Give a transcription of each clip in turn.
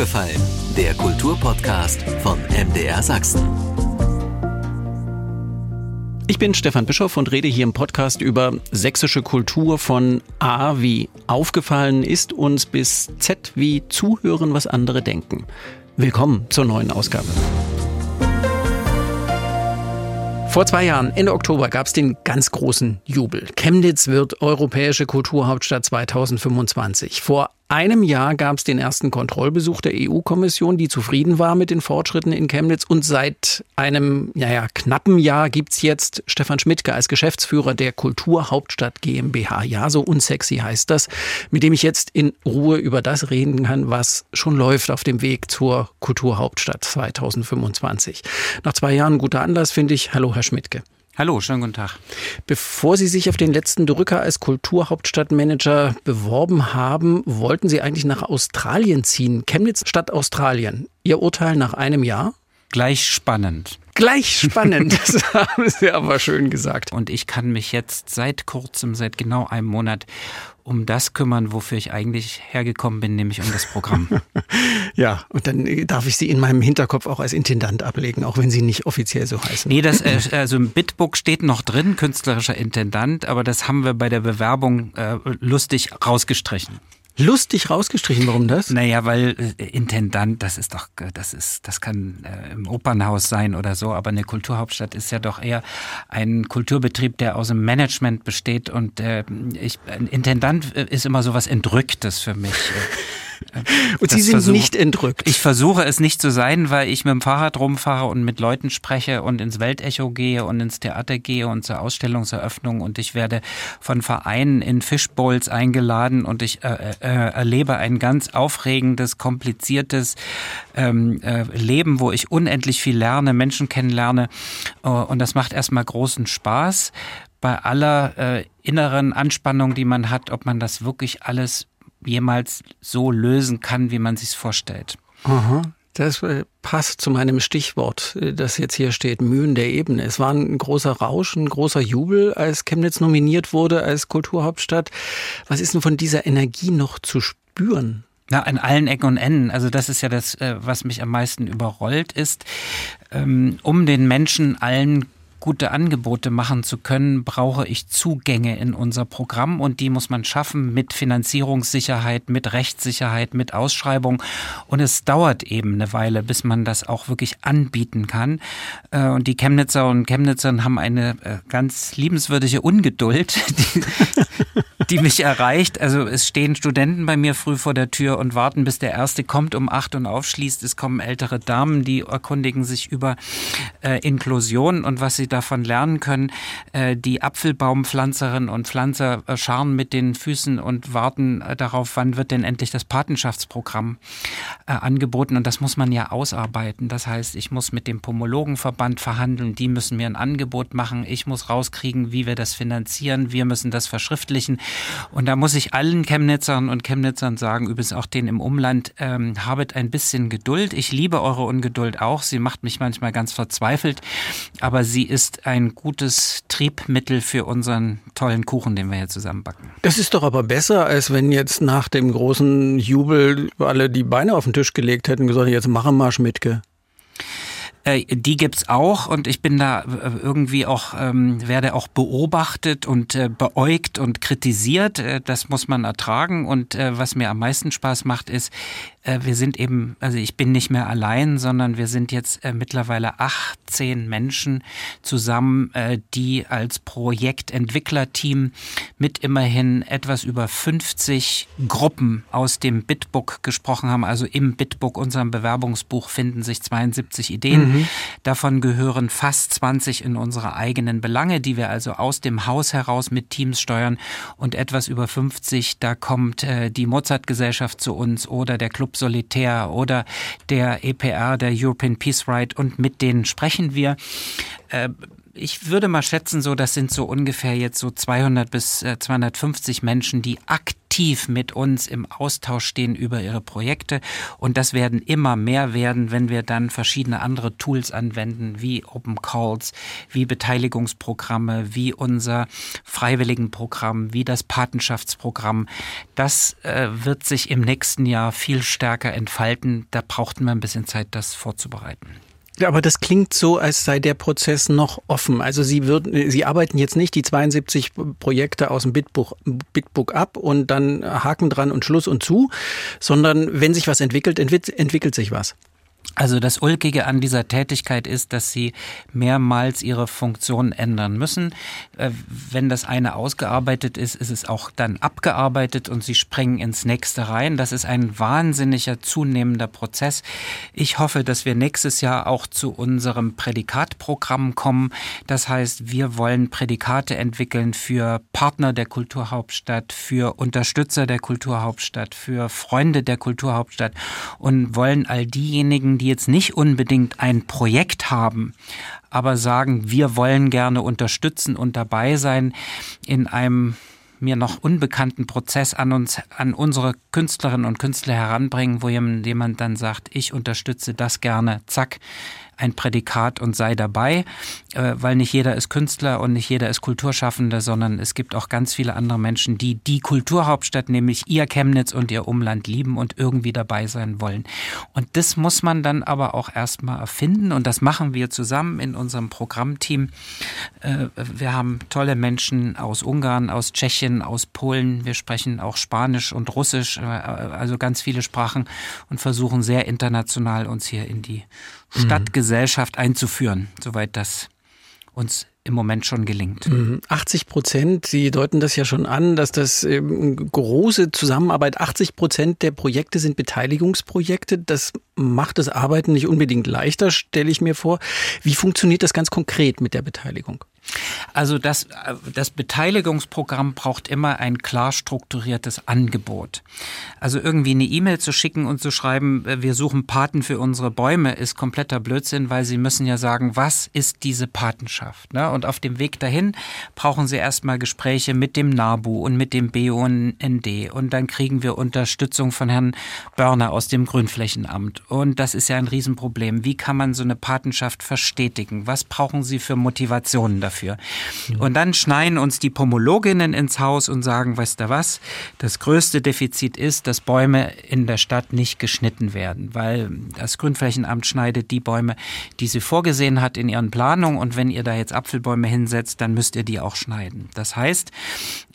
aufgefallen? Der Kulturpodcast von MDR Sachsen. Ich bin Stefan Bischoff und rede hier im Podcast über sächsische Kultur von A wie aufgefallen ist uns bis Z wie zuhören, was andere denken. Willkommen zur neuen Ausgabe. Vor zwei Jahren, Ende Oktober, gab es den ganz großen Jubel. Chemnitz wird europäische Kulturhauptstadt 2025. Vor einem Jahr gab es den ersten Kontrollbesuch der EU-Kommission, die zufrieden war mit den Fortschritten in Chemnitz. Und seit einem ja, ja, knappen Jahr gibt's jetzt Stefan Schmidtke als Geschäftsführer der Kulturhauptstadt GmbH. Ja, so unsexy heißt das, mit dem ich jetzt in Ruhe über das reden kann, was schon läuft auf dem Weg zur Kulturhauptstadt 2025. Nach zwei Jahren guter Anlass, finde ich. Hallo, Herr Schmidtke. Hallo, schönen guten Tag. Bevor Sie sich auf den letzten Drücker als Kulturhauptstadtmanager beworben haben, wollten Sie eigentlich nach Australien ziehen. Chemnitz statt Australien. Ihr Urteil nach einem Jahr? Gleich spannend. Gleich spannend, das haben Sie aber schön gesagt. Und ich kann mich jetzt seit kurzem, seit genau einem Monat, um das kümmern, wofür ich eigentlich hergekommen bin, nämlich um das Programm. ja, und dann darf ich Sie in meinem Hinterkopf auch als Intendant ablegen, auch wenn Sie nicht offiziell so heißen. Nee, das, äh, also im Bitbook steht noch drin, künstlerischer Intendant, aber das haben wir bei der Bewerbung äh, lustig rausgestrichen. Lustig rausgestrichen, warum das? Naja, weil äh, Intendant, das ist doch, äh, das ist, das kann äh, im Opernhaus sein oder so, aber eine Kulturhauptstadt ist ja doch eher ein Kulturbetrieb, der aus dem Management besteht und äh, ich, ein Intendant ist immer so was Entrücktes für mich. Und Sie sind versuch, nicht entrückt. Ich versuche es nicht zu sein, weil ich mit dem Fahrrad rumfahre und mit Leuten spreche und ins Weltecho gehe und ins Theater gehe und zur Ausstellungseröffnung. Und ich werde von Vereinen in Fishbowls eingeladen und ich äh, äh, erlebe ein ganz aufregendes, kompliziertes ähm, äh, Leben, wo ich unendlich viel lerne, Menschen kennenlerne. Äh, und das macht erstmal großen Spaß. Bei aller äh, inneren Anspannung, die man hat, ob man das wirklich alles jemals so lösen kann, wie man sich vorstellt. Aha. Das äh, passt zu meinem Stichwort, äh, das jetzt hier steht, Mühen der Ebene. Es war ein großer Rausch, ein großer Jubel, als Chemnitz nominiert wurde als Kulturhauptstadt. Was ist denn von dieser Energie noch zu spüren? Na, an allen Ecken und Enden. Also das ist ja das, äh, was mich am meisten überrollt ist, ähm, um den Menschen allen gute Angebote machen zu können, brauche ich Zugänge in unser Programm und die muss man schaffen mit Finanzierungssicherheit, mit Rechtssicherheit, mit Ausschreibung. Und es dauert eben eine Weile, bis man das auch wirklich anbieten kann. Äh, und die Chemnitzer und Chemnitzern haben eine äh, ganz liebenswürdige Ungeduld, die, die mich erreicht. Also es stehen Studenten bei mir früh vor der Tür und warten, bis der erste kommt um acht und aufschließt. Es kommen ältere Damen, die erkundigen sich über äh, Inklusion und was sie davon lernen können. Äh, die Apfelbaumpflanzerinnen und Pflanzer äh, scharren mit den Füßen und warten äh, darauf, wann wird denn endlich das Patenschaftsprogramm angeboten. Und das muss man ja ausarbeiten. Das heißt, ich muss mit dem Pomologenverband verhandeln. Die müssen mir ein Angebot machen. Ich muss rauskriegen, wie wir das finanzieren. Wir müssen das verschriftlichen. Und da muss ich allen Chemnitzern und Chemnitzern sagen, übrigens auch denen im Umland, ähm, habet ein bisschen Geduld. Ich liebe eure Ungeduld auch. Sie macht mich manchmal ganz verzweifelt, aber sie ist ein gutes Triebmittel für unseren tollen Kuchen, den wir hier zusammen backen. Das ist doch aber besser, als wenn jetzt nach dem großen Jubel alle die Beine auf den Tisch gelegt hätten und gesagt, jetzt machen wir Schmidtke. Äh, die gibt's auch und ich bin da äh, irgendwie auch, ähm, werde auch beobachtet und äh, beäugt und kritisiert. Äh, das muss man ertragen und was mir am meisten Spaß macht, ist, äh, wir sind eben, also ich bin nicht mehr allein, sondern wir sind jetzt äh, mittlerweile 18 Menschen zusammen, äh, die als Projektentwicklerteam mit immerhin etwas über 50 Gruppen aus dem Bitbook gesprochen haben. Also im Bitbook, unserem Bewerbungsbuch, finden sich 72 Ideen. Mhm. Davon gehören fast 20 in unsere eigenen Belange, die wir also aus dem Haus heraus mit Teams steuern und etwas über 50, da kommt die Mozart-Gesellschaft zu uns oder der Club Club Solitär oder der EPR, der European Peace Ride und mit denen sprechen wir. Äh, ich würde mal schätzen, so das sind so ungefähr jetzt so 200 bis 250 Menschen, die aktiv aktiv mit uns im Austausch stehen über ihre Projekte. Und das werden immer mehr werden, wenn wir dann verschiedene andere Tools anwenden, wie Open Calls, wie Beteiligungsprogramme, wie unser Freiwilligenprogramm, wie das Patenschaftsprogramm. Das äh, wird sich im nächsten Jahr viel stärker entfalten. Da braucht man ein bisschen Zeit, das vorzubereiten. Aber das klingt so, als sei der Prozess noch offen. Also Sie würden, Sie arbeiten jetzt nicht die 72 Projekte aus dem Bitbook, Bitbook ab und dann Haken dran und Schluss und zu, sondern wenn sich was entwickelt, entwickelt sich was. Also das Ulkige an dieser Tätigkeit ist, dass sie mehrmals ihre Funktion ändern müssen. Äh, wenn das eine ausgearbeitet ist, ist es auch dann abgearbeitet und sie springen ins nächste rein. Das ist ein wahnsinniger zunehmender Prozess. Ich hoffe, dass wir nächstes Jahr auch zu unserem Prädikatprogramm kommen. Das heißt, wir wollen Prädikate entwickeln für Partner der Kulturhauptstadt, für Unterstützer der Kulturhauptstadt, für Freunde der Kulturhauptstadt und wollen all diejenigen, diejenigen, die jetzt nicht unbedingt ein Projekt haben, aber sagen, wir wollen gerne unterstützen und dabei sein in einem mir noch unbekannten Prozess an uns, an unsere Künstlerinnen und Künstler heranbringen, wo jemand dann sagt, ich unterstütze das gerne, zack, ein Prädikat und sei dabei, äh, weil nicht jeder ist Künstler und nicht jeder ist Kulturschaffender, sondern es gibt auch ganz viele andere Menschen, die die Kulturhauptstadt, nämlich ihr Chemnitz und ihr Umland lieben und irgendwie dabei sein wollen. Und das muss man dann aber auch erstmal erfinden und das machen wir zusammen in unserem Programmteam. Äh, wir haben tolle Menschen aus Ungarn, aus Tschechien, aus Polen. Wir sprechen auch Spanisch und Russisch, äh, also ganz viele Sprachen und versuchen sehr international uns hier in die Stadtgesellschaft einzuführen, soweit das uns im Moment schon gelingt. 80 mhm. Prozent, Sie deuten das ja schon an, dass das ähm, große Zusammenarbeit, 80 Prozent der Projekte sind Beteiligungsprojekte. Das macht das Arbeiten nicht unbedingt leichter, stelle ich mir vor. Wie funktioniert das ganz konkret mit der Beteiligung? Also das, das Beteiligungsprogramm braucht immer ein klar strukturiertes Angebot. Also irgendwie eine E-Mail zu schicken und zu schreiben, wir suchen Paten für unsere Bäume, ist kompletter Blödsinn, weil sie müssen ja sagen, was ist diese Patenschaft? Ne? Und auf dem Weg dahin brauchen sie erstmal Gespräche mit dem NABU und mit dem BUND und dann kriegen wir Unterstützung von Herrn Börner aus dem Grünflächenamt. Und das ist ja ein Riesenproblem. Wie kann man so eine Patenschaft verstetigen? Was brauchen Sie für Motivationen dafür? Dafür. Und dann schneien uns die Pomologinnen ins Haus und sagen, weißt du was, das größte Defizit ist, dass Bäume in der Stadt nicht geschnitten werden, weil das Grünflächenamt schneidet die Bäume, die sie vorgesehen hat in ihren Planungen und wenn ihr da jetzt Apfelbäume hinsetzt, dann müsst ihr die auch schneiden. Das heißt,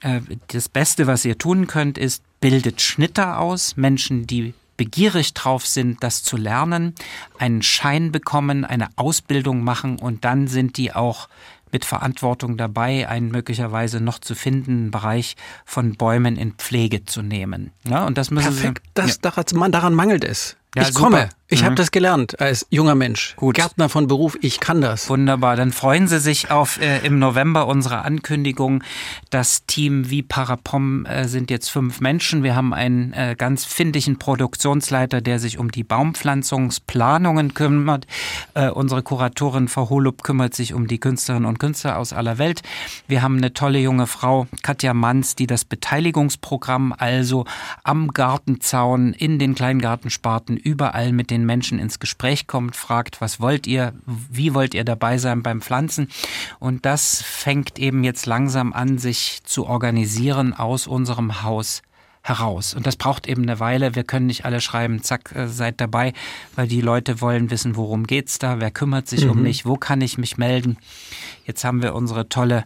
äh, das Beste, was ihr tun könnt, ist, bildet Schnitter aus, Menschen, die begierig drauf sind, das zu lernen, einen Schein bekommen, eine Ausbildung machen und dann sind die auch mit Verantwortung dabei, einen möglicherweise noch zu findenden Bereich von Bäumen in Pflege zu nehmen. Ja, und das müssen Perfekt, Sie, das, ja. daran, daran mangelt es. Ja, ich super. komme. Ich mhm. habe das gelernt als junger Mensch. Gut. Gärtner von Beruf, ich kann das. Wunderbar. Dann freuen Sie sich auf äh, im November unsere Ankündigung. Das Team wie Parapom äh, sind jetzt fünf Menschen. Wir haben einen äh, ganz findigen Produktionsleiter, der sich um die Baumpflanzungsplanungen kümmert. Äh, unsere Kuratorin Frau Holub kümmert sich um die Künstlerinnen und Künstler aus aller Welt. Wir haben eine tolle junge Frau, Katja Manz, die das Beteiligungsprogramm also am Gartenzaun in den Kleingartensparten überall mit den Menschen ins Gespräch kommt, fragt, was wollt ihr, wie wollt ihr dabei sein beim Pflanzen? Und das fängt eben jetzt langsam an, sich zu organisieren aus unserem Haus heraus. Und das braucht eben eine Weile. Wir können nicht alle schreiben, zack, äh, seid dabei, weil die Leute wollen wissen, worum geht's da, wer kümmert sich mhm. um mich, wo kann ich mich melden. Jetzt haben wir unsere tolle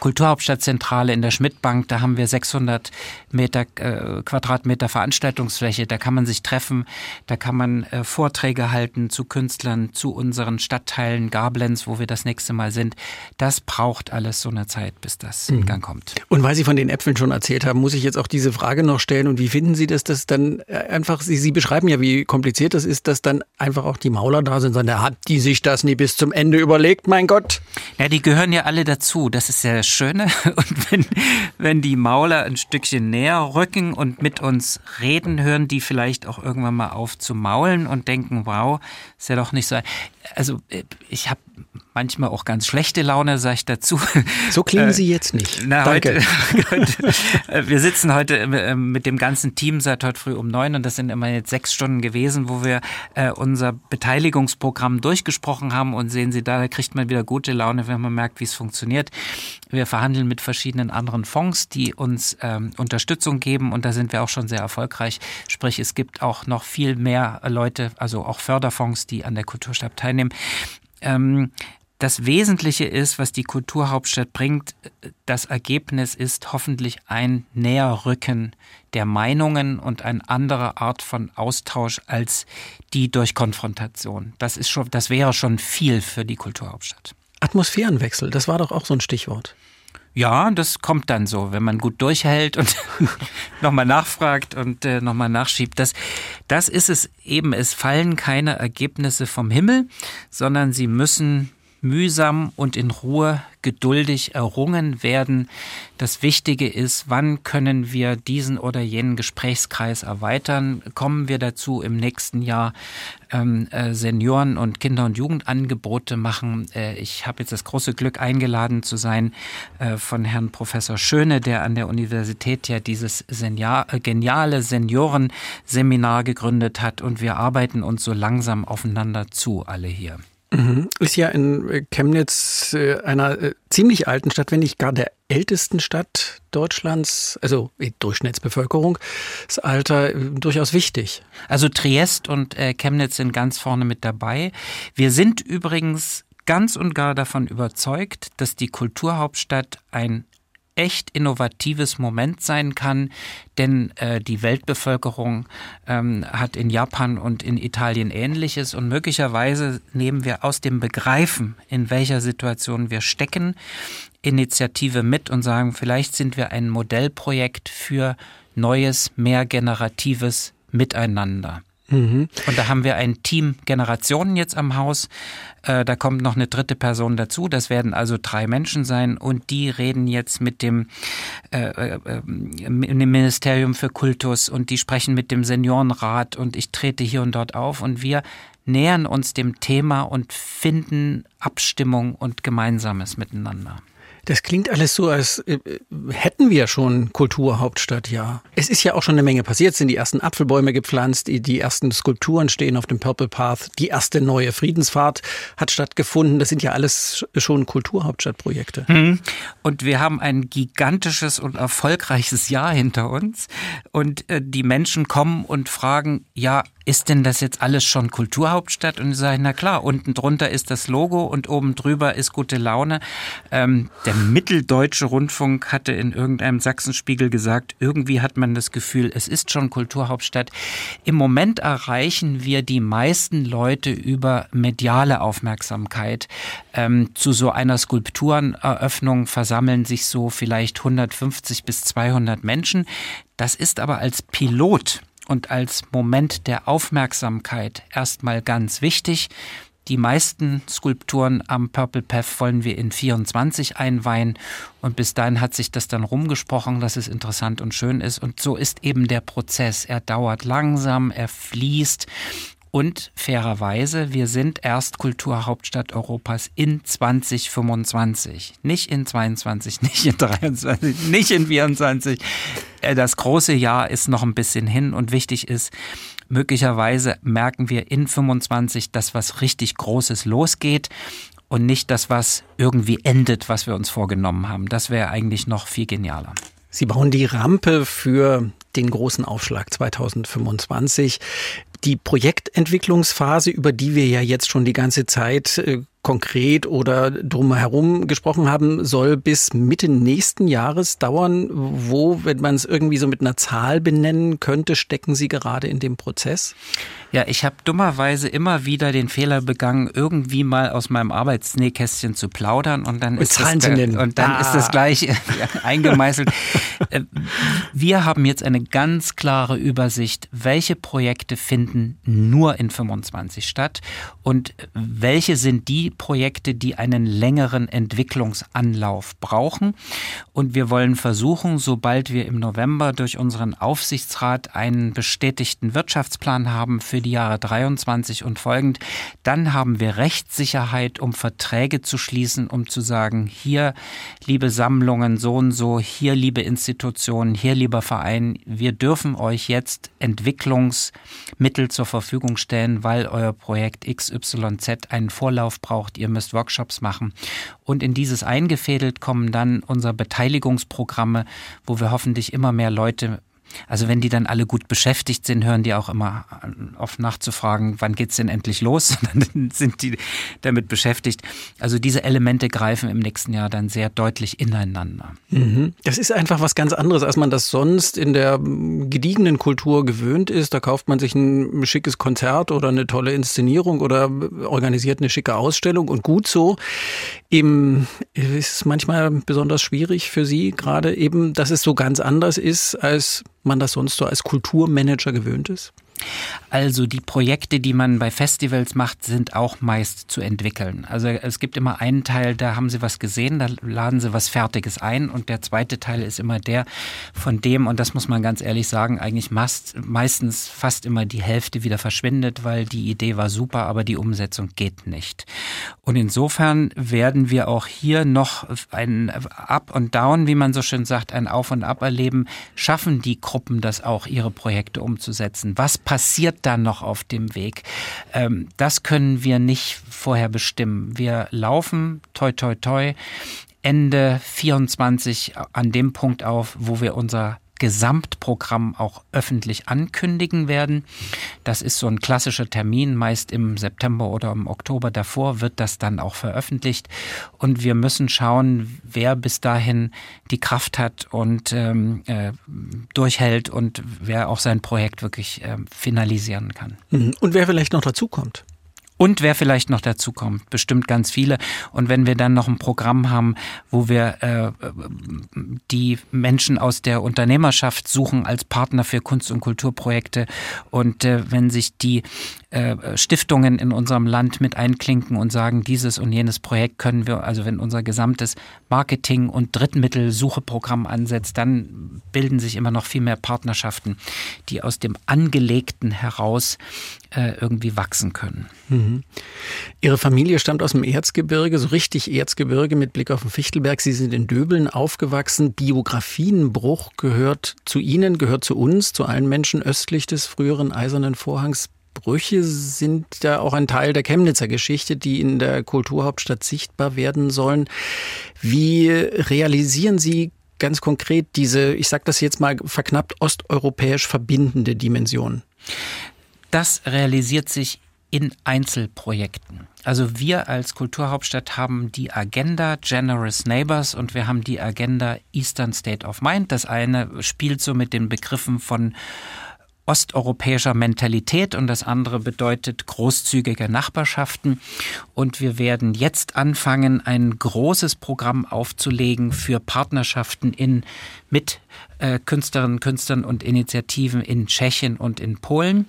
Kulturhauptstadtzentrale in der Schmidtbank, da haben wir 600 Meter, äh, Quadratmeter Veranstaltungsfläche, da kann man sich treffen, da kann man äh, Vorträge halten zu Künstlern, zu unseren Stadtteilen, Gablenz, wo wir das nächste Mal sind. Das braucht alles so eine Zeit, bis das mhm. in Gang kommt. Und weil Sie von den Äpfeln schon erzählt haben, muss ich jetzt auch diese Frage noch stellen. Und wie finden Sie das, dass dann äh, einfach, Sie, Sie beschreiben ja, wie kompliziert das ist, dass dann einfach auch die Mauler da sind, sondern hat die sich das nie bis zum Ende überlegt, mein Gott? Ja, die gehören ja alle dazu. Das ist ja Schöne. Und wenn, wenn die Mauler ein Stückchen näher rücken und mit uns reden, hören die vielleicht auch irgendwann mal auf zu maulen und denken, wow, ist ja doch nicht so. Also ich habe manchmal auch ganz schlechte Laune, sage ich dazu. So klingen Sie jetzt nicht. Na, Danke. Heute, heute, wir sitzen heute äh, mit dem ganzen Team seit heute früh um neun und das sind immer jetzt sechs Stunden gewesen, wo wir äh, unser Beteiligungsprogramm durchgesprochen haben und sehen Sie, da kriegt man wieder gute Laune, wenn man merkt, wie es funktioniert. Wir verhandeln mit verschiedenen anderen Fonds, die uns ähm, Unterstützung geben und da sind wir auch schon sehr erfolgreich. Sprich, es gibt auch noch viel mehr Leute, also auch Förderfonds, die an der Kulturstab teilnehmen. Ähm, das Wesentliche ist, was die Kulturhauptstadt bringt, das Ergebnis ist hoffentlich ein Näherrücken der Meinungen und eine andere Art von Austausch als die durch Konfrontation. Das ist schon, das wäre schon viel für die Kulturhauptstadt. Atmosphärenwechsel, das war doch auch so ein Stichwort. Ja, das kommt dann so, wenn man gut durchhält und nochmal nachfragt und äh, nochmal nachschiebt. Das, das ist es eben. Es fallen keine Ergebnisse vom Himmel, sondern sie müssen mühsam und in Ruhe geduldig errungen werden. Das Wichtige ist, wann können wir diesen oder jenen Gesprächskreis erweitern? Kommen wir dazu, im nächsten Jahr ähm, äh, Senioren- und Kinder- und Jugendangebote machen? Äh, ich habe jetzt das große Glück, eingeladen zu sein äh, von Herrn Professor Schöne, der an der Universität ja dieses Senior, äh, geniale Seniorenseminar gegründet hat. Und wir arbeiten uns so langsam aufeinander zu, alle hier. Mhm. Ist ja in äh, Chemnitz äh, einer äh, ziemlich alten Stadt, wenn nicht gar der ältesten Stadt Deutschlands, also Durchschnittsbevölkerung, das Alter durchaus wichtig. Also Triest und Chemnitz sind ganz vorne mit dabei. Wir sind übrigens ganz und gar davon überzeugt, dass die Kulturhauptstadt ein echt innovatives Moment sein kann, denn äh, die Weltbevölkerung ähm, hat in Japan und in Italien ähnliches und möglicherweise nehmen wir aus dem Begreifen, in welcher Situation wir stecken, Initiative mit und sagen, vielleicht sind wir ein Modellprojekt für neues, mehr generatives Miteinander. Mhm. Und da haben wir ein Team Generationen jetzt am Haus. Äh, da kommt noch eine dritte Person dazu. Das werden also drei Menschen sein und die reden jetzt mit dem, äh, äh, äh Ministerium für Kultus und die sprechen mit dem Seniorenrat und ich trete hier und dort auf und wir nähern uns dem Thema und finden Abstimmung und Gemeinsames miteinander. Das klingt alles so, als äh, hätten wir schon Kulturhauptstadt, ja. Es ist ja auch schon eine Menge passiert. Es sind die ersten Apfelbäume gepflanzt, die, die ersten Skulpturen stehen auf dem Purple Path, die erste neue Friedensfahrt hat stattgefunden. Das sind ja alles schon Kulturhauptstadtprojekte. Mhm. Und wir haben ein gigantisches und erfolgreiches Jahr hinter uns. Und äh, die Menschen kommen und fragen, ja, ist denn das jetzt alles schon Kulturhauptstadt? Und ich sage, na klar, unten drunter ist das Logo und oben drüber ist gute Laune. Ähm, der Mitteldeutsche Rundfunk hatte in irgendeinem Sachsenspiegel gesagt, irgendwie hat man das Gefühl, es ist schon Kulturhauptstadt. Im Moment erreichen wir die meisten Leute über mediale Aufmerksamkeit. Ähm, zu so einer Skulptureneröffnung versammeln sich so vielleicht 150 bis 200 Menschen. Das ist aber als Pilot und als Moment der Aufmerksamkeit erstmal ganz wichtig. Die meisten Skulpturen am Purple Path wollen wir in 24 einweihen und bis dahin hat sich das dann rumgesprochen, dass es interessant und schön ist und so ist eben der Prozess. Er dauert langsam, er fließt und fairerweise, wir sind erst Kulturhauptstadt Europas in 2025. Nicht in 22, nicht in 23, nicht in 24. Äh, das große Jahr ist noch ein bisschen hin und wichtig ist, möglicherweise merken wir in 25, dass was richtig Großes losgeht und nicht das, was irgendwie endet, was wir uns vorgenommen haben. Das wäre eigentlich noch viel genialer. Sie bauen die Rampe für den großen Aufschlag 2025 die Projektentwicklungsphase, über die wir ja jetzt schon die ganze Zeit äh, konkret oder drumherum gesprochen haben, soll bis Mitte nächsten Jahres dauern. Wo, wenn man es irgendwie so mit einer Zahl benennen könnte, stecken Sie gerade in dem Prozess? Ja, ich habe dummerweise immer wieder den Fehler begangen, irgendwie mal aus meinem Arbeitsnähkästchen zu plaudern und dann, und ist, das, und dann ah. ist das gleich eingemeißelt. Äh, wir haben jetzt eine ganz klare Übersicht, welche Projekte finden nur in 25 statt und welche sind die Projekte, die einen längeren Entwicklungsanlauf brauchen. Und wir wollen versuchen, sobald wir im November durch unseren Aufsichtsrat einen bestätigten Wirtschaftsplan haben für die Jahre 23 und folgend, dann haben wir Rechtssicherheit, um Verträge zu schließen, um zu sagen, hier, liebe Sammlungen, so und so, hier, liebe Institutionen, hier, lieber Verein, wir dürfen euch jetzt Entwicklungsmittel zur Verfügung stellen, weil euer Projekt XYZ einen Vorlauf braucht. Ihr müsst Workshops machen. Und in dieses eingefädelt kommen dann unsere Beteiligungsprogramme, wo wir hoffentlich immer mehr Leute also wenn die dann alle gut beschäftigt sind, hören die auch immer auf nachzufragen, wann geht's denn endlich los? dann sind die damit beschäftigt. Also diese Elemente greifen im nächsten Jahr dann sehr deutlich ineinander. Mhm. Das ist einfach was ganz anderes, als man das sonst in der gediegenen Kultur gewöhnt ist. Da kauft man sich ein schickes Konzert oder eine tolle Inszenierung oder organisiert eine schicke Ausstellung und gut so. Eben ist es manchmal besonders schwierig für Sie, gerade eben, dass es so ganz anders ist als man das sonst so als Kulturmanager gewöhnt ist? Also die Projekte, die man bei Festivals macht, sind auch meist zu entwickeln. Also es gibt immer einen Teil, da haben Sie was gesehen, da laden Sie was Fertiges ein und der zweite Teil ist immer der, von dem, und das muss man ganz ehrlich sagen, eigentlich meistens fast immer die Hälfte wieder verschwindet, weil die Idee war super, aber die Umsetzung geht nicht. Und insofern werden wir auch hier noch ein Up und Down, wie man so schön sagt, ein Auf und Ab erleben. Schaffen die Gruppen das auch, ihre Projekte umzusetzen? Was passiert dann noch auf dem Weg? Ähm, das können wir nicht vorher bestimmen. Wir laufen, toi, toi, toi, Ende 24 an dem Punkt auf, wo wir unser Gesamtprogramm auch öffentlich ankündigen werden. Das ist so ein klassischer Termin, meist im September oder im Oktober davor wird das dann auch veröffentlicht. Und wir müssen schauen, wer bis dahin die Kraft hat und ähm, äh, durchhält und wer auch sein Projekt wirklich äh, finalisieren kann. Mhm. Und wer vielleicht noch dazukommt. Und wer vielleicht noch dazu kommt, bestimmt ganz viele. Und wenn wir dann noch ein Programm haben, wo wir äh, die Menschen aus der Unternehmerschaft suchen als Partner für Kunst- und Kulturprojekte und äh, wenn sich die Stiftungen in unserem Land mit einklinken und sagen, dieses und jenes Projekt können wir, also wenn unser gesamtes Marketing- und Drittmittelsucheprogramm ansetzt, dann bilden sich immer noch viel mehr Partnerschaften, die aus dem Angelegten heraus äh, irgendwie wachsen können. Mhm. Ihre Familie stammt aus dem Erzgebirge, so richtig Erzgebirge mit Blick auf den Fichtelberg. Sie sind in Döbeln aufgewachsen. Biografienbruch gehört zu Ihnen, gehört zu uns, zu allen Menschen östlich des früheren Eisernen Vorhangs. Brüche sind ja auch ein Teil der Chemnitzer Geschichte, die in der Kulturhauptstadt sichtbar werden sollen. Wie realisieren Sie ganz konkret diese, ich sage das jetzt mal verknappt, osteuropäisch verbindende Dimension? Das realisiert sich in Einzelprojekten. Also wir als Kulturhauptstadt haben die Agenda Generous Neighbors und wir haben die Agenda Eastern State of Mind. Das eine spielt so mit den Begriffen von osteuropäischer Mentalität und das andere bedeutet großzügige Nachbarschaften. Und wir werden jetzt anfangen, ein großes Programm aufzulegen für Partnerschaften in mit äh, Künstlerinnen, Künstlern und Initiativen in Tschechien und in Polen.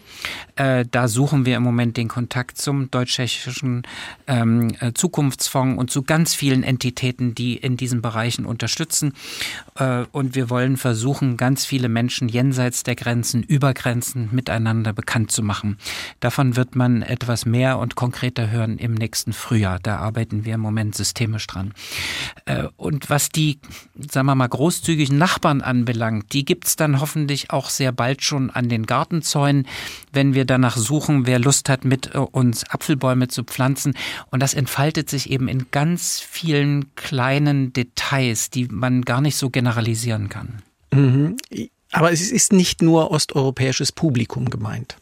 Äh, da suchen wir im Moment den Kontakt zum deutsch-tschechischen ähm, äh, Zukunftsfonds und zu ganz vielen Entitäten, die in diesen Bereichen unterstützen. Äh, und wir wollen versuchen, ganz viele Menschen jenseits der Grenzen, über Grenzen miteinander bekannt zu machen. Davon wird man etwas mehr und konkreter hören im nächsten Frühjahr. Da arbeiten wir im Moment systemisch dran. Und was die, sagen wir mal, großzügigen Nachbarn anbelangt, anbelangt, die gibt's dann hoffentlich auch sehr bald schon an den Gartenzäunen, wenn wir danach suchen, wer Lust hat, mit äh, uns Apfelbäume zu pflanzen. Und das entfaltet sich eben in ganz vielen kleinen Details, die man gar nicht so generalisieren kann. Mhm. Aber es ist nicht nur osteuropäisches Publikum gemeint.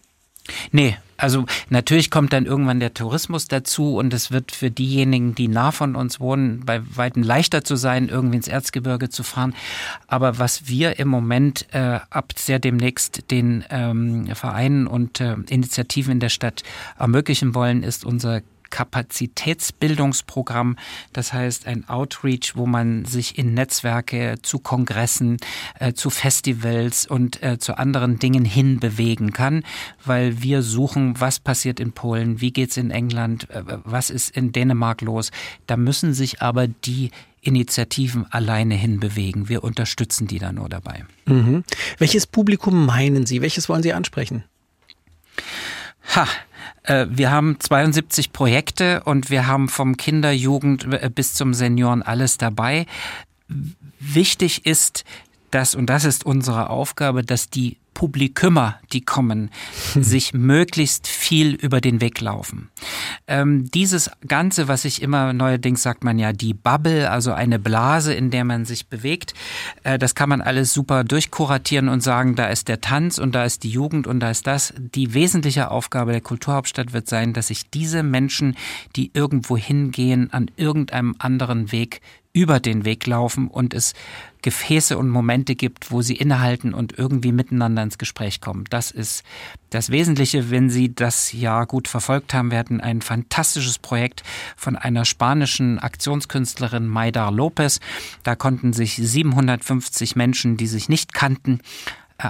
Nee, also natürlich kommt dann irgendwann der Tourismus dazu und es wird für diejenigen, die nah von uns wohnen, bei weitem leichter zu sein, irgendwie ins Erzgebirge zu fahren. Aber was wir im Moment äh, ab sehr demnächst den ähm, Vereinen und äh, Initiativen in der Stadt ermöglichen wollen, ist unser Kapazitätsbildungsprogramm, das heißt ein Outreach, wo man sich in Netzwerke zu Kongressen, äh, zu Festivals und äh, zu anderen Dingen hinbewegen kann, weil wir suchen, was passiert in Polen, wie geht's in England, äh, was ist in Dänemark los. Da müssen sich aber die Initiativen alleine hinbewegen. Wir unterstützen die da nur dabei. Mhm. Welches Publikum meinen Sie? Welches wollen Sie ansprechen? Ha, wir haben 72 Projekte und wir haben vom Kinder, Jugend äh, bis zum Senioren alles dabei. Wichtig ist, dass, und das ist unsere Aufgabe, dass die Publikümer, die kommen, sich möglichst viel über den Weg laufen. Ähm, dieses Ganze, was ich immer neuerdings sagt man ja die Bubble, also eine Blase, in der man sich bewegt, äh, das kann man alles super durchkuratieren und sagen, da ist der Tanz und da ist die Jugend und da ist das. Die wesentliche Aufgabe der Kulturhauptstadt wird sein, dass sich diese Menschen, die irgendwo hingehen, an irgendeinem anderen Weg über den Weg laufen und es Gefäße und Momente gibt, wo sie innehalten und irgendwie miteinander ins Gespräch kommen. Das ist das Wesentliche, wenn Sie das Jahr gut verfolgt haben. Wir hatten ein fantastisches Projekt von einer spanischen Aktionskünstlerin Maida Lopez. Da konnten sich 750 Menschen, die sich nicht kannten,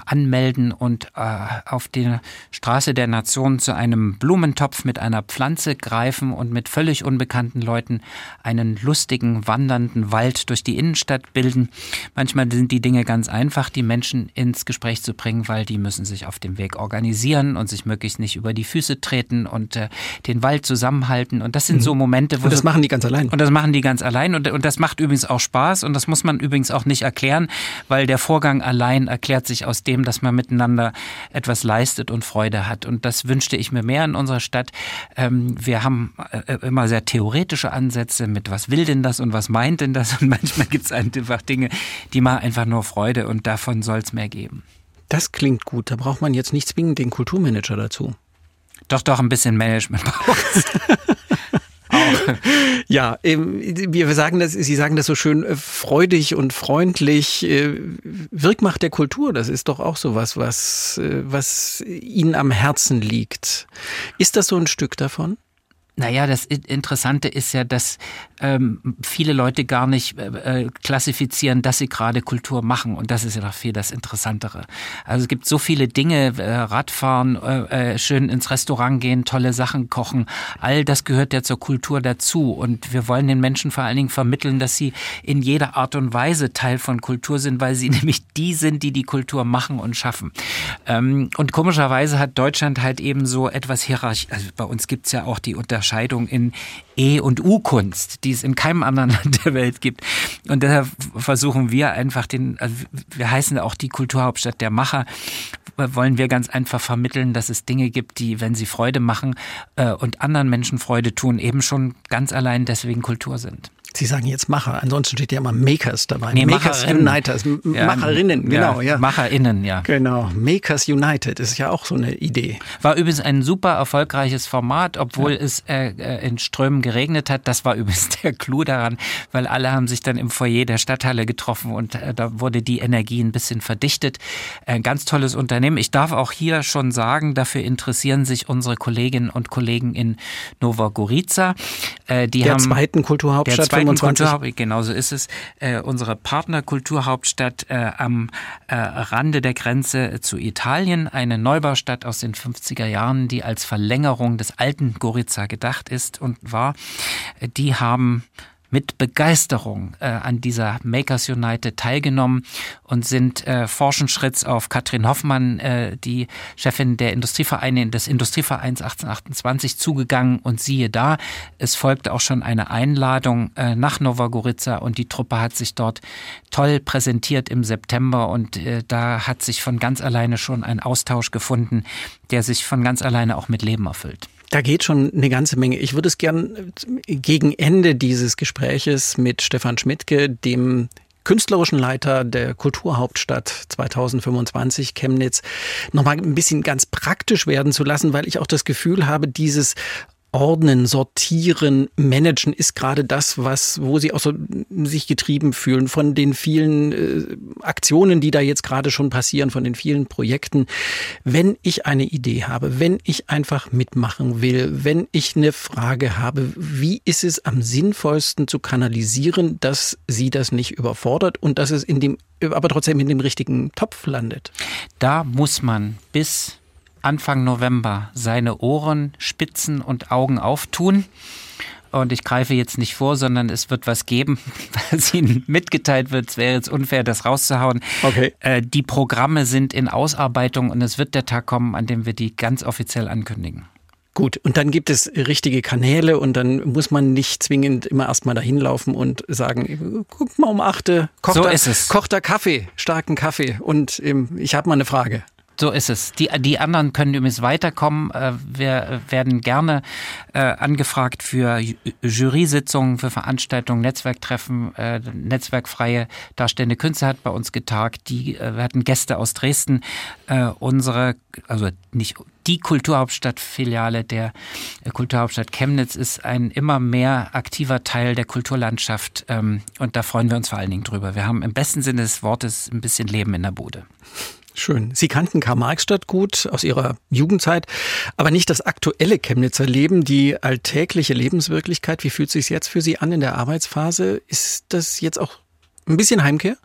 anmelden und äh, auf die Straße der Nation zu einem Blumentopf mit einer Pflanze greifen und mit völlig unbekannten Leuten einen lustigen, wandernden Wald durch die Innenstadt bilden. Manchmal sind die Dinge ganz einfach, die Menschen ins Gespräch zu bringen, weil die müssen sich auf dem Weg organisieren und sich möglichst nicht über die Füße treten und äh, den Wald zusammenhalten. Und das sind mhm. so Momente, wo. Und das machen die ganz allein. Und das machen die ganz allein. Und, und das macht übrigens auch Spaß. Und das muss man übrigens auch nicht erklären, weil der Vorgang allein erklärt sich aus dem, dass man miteinander etwas leistet und Freude hat. Und das wünschte ich mir mehr in unserer Stadt. Ähm, wir haben äh, immer sehr theoretische Ansätze mit, was will denn das und was meint denn das? Und manchmal gibt es einfach Dinge, die machen einfach nur Freude und davon soll es mehr geben. Das klingt gut. Da braucht man jetzt nicht zwingend den Kulturmanager dazu. Doch, doch, ein bisschen Management braucht ja, wir sagen das, Sie sagen das so schön äh, freudig und freundlich. Äh, Wirkmacht der Kultur, das ist doch auch so was, was, äh, was Ihnen am Herzen liegt. Ist das so ein Stück davon? Naja, das Interessante ist ja, dass ähm, viele Leute gar nicht äh, äh, klassifizieren, dass sie gerade Kultur machen. Und das ist ja doch viel das Interessantere. Also es gibt so viele Dinge, äh, Radfahren, äh, äh, schön ins Restaurant gehen, tolle Sachen kochen. All das gehört ja zur Kultur dazu. Und wir wollen den Menschen vor allen Dingen vermitteln, dass sie in jeder Art und Weise Teil von Kultur sind, weil sie nämlich die sind, die die Kultur machen und schaffen. Ähm, und komischerweise hat Deutschland halt eben so etwas hierarchisch. Also bei uns gibt's ja auch die Unter Unterscheidung in E- und U-Kunst, die es in keinem anderen Land der Welt gibt. Und deshalb versuchen wir einfach den, also wir heißen auch die Kulturhauptstadt der Macher, wollen wir ganz einfach vermitteln, dass es Dinge gibt, die, wenn sie Freude machen äh, und anderen Menschen Freude tun, eben schon ganz allein deswegen Kultur sind. Sie sagen jetzt Macher, ansonsten steht ja immer Makers dabei. Nee, Makers Uniters, ja, Macherinnen, genau, ja, ja. Macherinnen, ja. Genau, Makers United ist ja auch so eine Idee. War übrigens ein super erfolgreiches Format, obwohl ja. es äh, äh, in Strömen geregnet hat. Das war übrigens der Clou daran, weil alle haben sich dann im Foyer der Stadthalle getroffen und äh, da wurde die Energie ein bisschen verdichtet. Ein ganz tolles Unternehmen. Ich darf auch hier schon sagen, dafür interessieren sich unsere Kolleginnen und Kollegen in Nova Gorica. Äh, die der haben, zweiten Kulturhauptstadt der 25. Genauso ist es. Äh, unsere Partnerkulturhauptstadt äh, am äh, Rande der Grenze zu Italien, eine Neubaustadt aus den 50er Jahren, die als Verlängerung des alten Gorica gedacht ist und war. Die haben mit Begeisterung äh, an dieser Makers United teilgenommen und sind äh, Forschenschritts auf Katrin Hoffmann, äh, die Chefin der Industrievereine des Industrievereins 1828 zugegangen und siehe da, es folgte auch schon eine Einladung äh, nach Novagorica und die Truppe hat sich dort toll präsentiert im September und äh, da hat sich von ganz alleine schon ein Austausch gefunden, der sich von ganz alleine auch mit Leben erfüllt. Da geht schon eine ganze Menge. Ich würde es gern gegen Ende dieses Gespräches mit Stefan Schmidtke, dem künstlerischen Leiter der Kulturhauptstadt 2025 Chemnitz, nochmal ein bisschen ganz praktisch werden zu lassen, weil ich auch das Gefühl habe, dieses ordnen, sortieren, managen ist gerade das, was, wo Sie auch so sich getrieben fühlen von den vielen äh, Aktionen, die da jetzt gerade schon passieren, von den vielen Projekten. Wenn ich eine Idee habe, wenn ich einfach mitmachen will, wenn ich eine Frage habe, wie ist es am sinnvollsten zu kanalisieren, dass Sie das nicht überfordert und dass es in dem, aber trotzdem in dem richtigen Topf landet? Da muss man bis Anfang November seine Ohren, Spitzen und Augen auftun. Und ich greife jetzt nicht vor, sondern es wird was geben, was Ihnen mitgeteilt wird. Es wäre jetzt unfair, das rauszuhauen. Okay. Äh, die Programme sind in Ausarbeitung und es wird der Tag kommen, an dem wir die ganz offiziell ankündigen. Gut, und dann gibt es richtige Kanäle und dann muss man nicht zwingend immer erstmal dahin laufen und sagen, guck mal um achte, kocht, So da, ist es. kocht da Kaffee, starken Kaffee und ähm, ich habe mal eine Frage. So ist es. Die, die anderen können übrigens weiterkommen. Äh, Wir werden gerne äh, angefragt für Ju- Jury-Sitzungen, für Veranstaltungen, Netzwerktreffen. Äh, Netzwerkfreie Darstellende Künste hat bei uns getagt. Die, wir hatten Gäste aus Dresden. Unsere, also nicht die Kulturhauptstadt-Filiale der Kulturhauptstadt Chemnitz ist ein immer mehr aktiver Teil der Kulturlandschaft. ähm, Und da freuen wir uns vor allen Dingen drüber. Wir haben im besten Sinne des Wortes ein bisschen Leben in der Bude. Schön. Sie kannten Karl-Marx-Stadt gut aus Ihrer Jugendzeit, aber nicht das aktuelle Chemnitzer Leben, die alltägliche Lebenswirklichkeit. Wie fühlt es sich jetzt für Sie an in der Arbeitsphase? Ist das jetzt auch ein bisschen Heimkehr?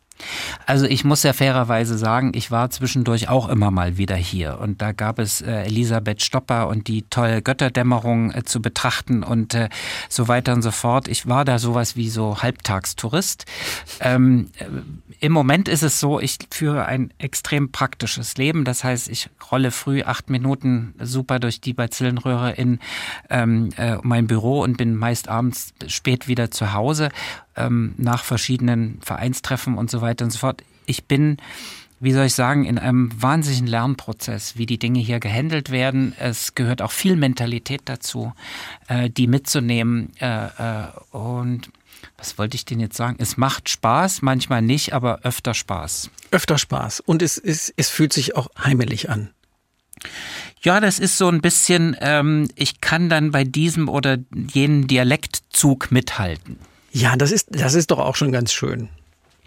Also ich muss ja fairerweise sagen, ich war zwischendurch auch immer mal wieder hier und da gab es äh, Elisabeth Stopper und die tolle Götterdämmerung äh, zu betrachten und äh, so weiter und so fort. Ich war da sowas wie so Halbtagstourist. Ähm, äh, Im Moment ist es so, ich führe ein extrem praktisches Leben. Das heißt, ich rolle früh acht Minuten super durch die Bazillenröhre in ähm, äh, mein Büro und bin meist abends spät wieder zu Hause ähm, nach verschiedenen Vereinstreffen und so weiter und so fort. Ich bin, wie soll ich sagen, in einem wahnsinnigen Lernprozess, wie die Dinge hier gehandelt werden. Es gehört auch viel Mentalität dazu, äh, die mitzunehmen. Äh, äh, und was wollte ich denn jetzt sagen? Es macht Spaß, manchmal nicht, aber öfter Spaß. Öfter Spaß und es, es, es fühlt sich auch heimelig an. Ja, das ist so ein bisschen, ähm, ich kann dann bei diesem oder jenem Dialektzug mithalten. Ja, das ist, das ist doch auch schon ganz schön.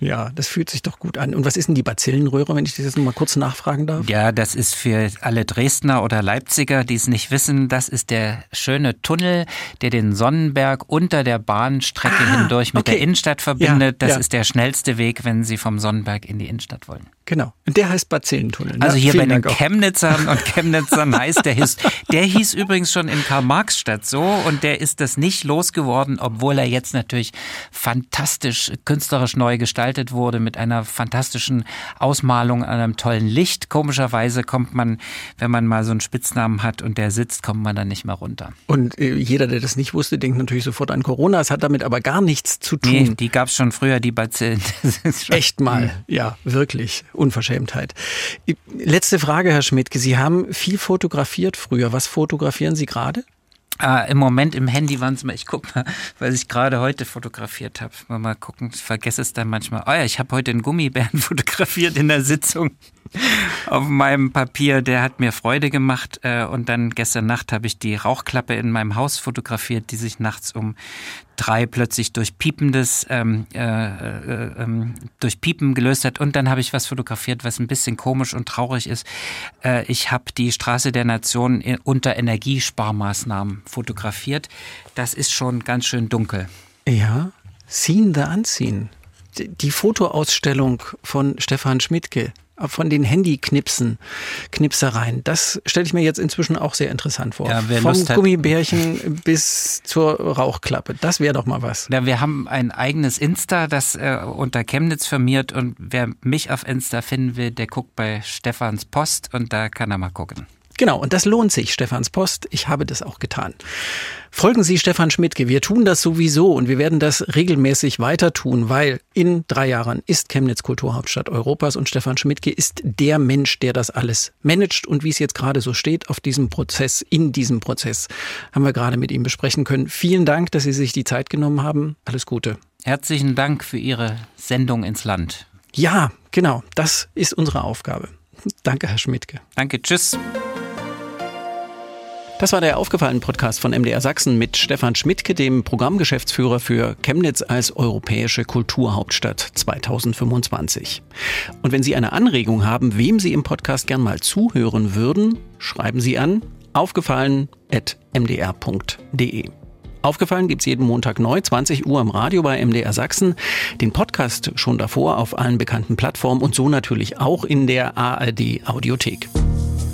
Ja, das fühlt sich doch gut an. Und was ist denn die Bazillenröhre, wenn ich das jetzt noch mal kurz nachfragen darf? Ja, das ist für alle Dresdner oder Leipziger, die es nicht wissen, das ist der schöne Tunnel, der den Sonnenberg unter der Bahnstrecke Ah, hindurch mit okay. der Innenstadt verbindet. Ja, das ja. ist der schnellste Weg, wenn Sie vom Sonnenberg in die Innenstadt wollen. Genau. Und der heißt Bazillentunnel. ne? Also hier bei vielen den Dank auch. Chemnitzern und Chemnitzern heißt der hieß, der hieß übrigens schon in Karl-Marx-Stadt so und der ist das nicht losgeworden, obwohl er jetzt natürlich fantastisch künstlerisch neu gestaltet wurde mit einer fantastischen Ausmalung an einem tollen Licht. Komischerweise kommt man, wenn man mal so einen Spitznamen hat und der sitzt, kommt man dann nicht mehr runter. Und äh, jeder, der das nicht wusste, denkt natürlich sofort an Corona. Es hat damit aber gar nichts zu tun. Nee, die gab's schon früher, die Bazillen. Echt mal. Ja, wirklich. Unverschämtheit. Letzte Frage, Herr Schmidtke. Sie haben viel fotografiert früher. Was fotografieren Sie gerade? Ah, Im Moment im Handy waren es mal, ich guck mal, was ich gerade heute fotografiert habe. Mal, mal gucken, ich vergesse es dann manchmal. Oh ja, ich habe heute einen Gummibären fotografiert in der Sitzung auf meinem Papier. Der hat mir Freude gemacht. äh, Und dann gestern Nacht habe ich die Rauchklappe in meinem Haus fotografiert, die sich nachts um drei plötzlich durch piependes, ähm, äh, äh, ähm, durch Piepen gelöst hat. Und dann habe ich was fotografiert, was ein bisschen komisch und traurig ist. Äh, ich habe die Straße der Nation unter Energiesparmaßnahmen fotografiert. Das ist schon ganz schön dunkel. Ja. Unseen. Die- Die Fotoausstellung von Stefan Schmidtke. Von den Handyknipsen, Knipsereien. Das stelle ich mir jetzt inzwischen auch sehr interessant vor. Ja, Vom Lust hat- Gummibärchen bis zur Rauchklappe. Das wäre doch mal was. Ja, wir haben ein eigenes Insta, das äh, unter Chemnitz firmiert und wer mich auf Insta finden will, der guckt bei Stefans Post und da kann er mal gucken. Genau, und das lohnt sich, Stefans Post. Ich habe das auch getan. Folgen Sie Stefan Schmidtke. Wir tun das sowieso und wir werden das regelmäßig weiter tun, weil in drei Jahren ist Chemnitz Kulturhauptstadt Europas und Stefan Schmidtke ist der Mensch, der das alles managt und wie es jetzt gerade so steht auf diesem Prozess, in diesem Prozess, haben wir gerade mit ihm besprechen können. Vielen Dank, dass Sie sich die Zeit genommen haben. Alles Gute. Herzlichen Dank für Ihre Sendung ins Land. Ja, genau, das ist unsere Aufgabe. Danke, Herr Schmidtke. Danke, tschüss. Das war der aufgefallene Podcast von MDR Sachsen mit Stefan Schmidtke, dem Programmgeschäftsführer für Chemnitz als europäische Kulturhauptstadt 2025. Und wenn Sie eine Anregung haben, wem Sie im Podcast gern mal zuhören würden, schreiben Sie an aufgefallen.mdr.de. Aufgefallen gibt's jeden Montag neu, 20 Uhr im Radio bei MDR Sachsen. Den Podcast schon davor auf allen bekannten Plattformen und so natürlich auch in der ARD Audiothek.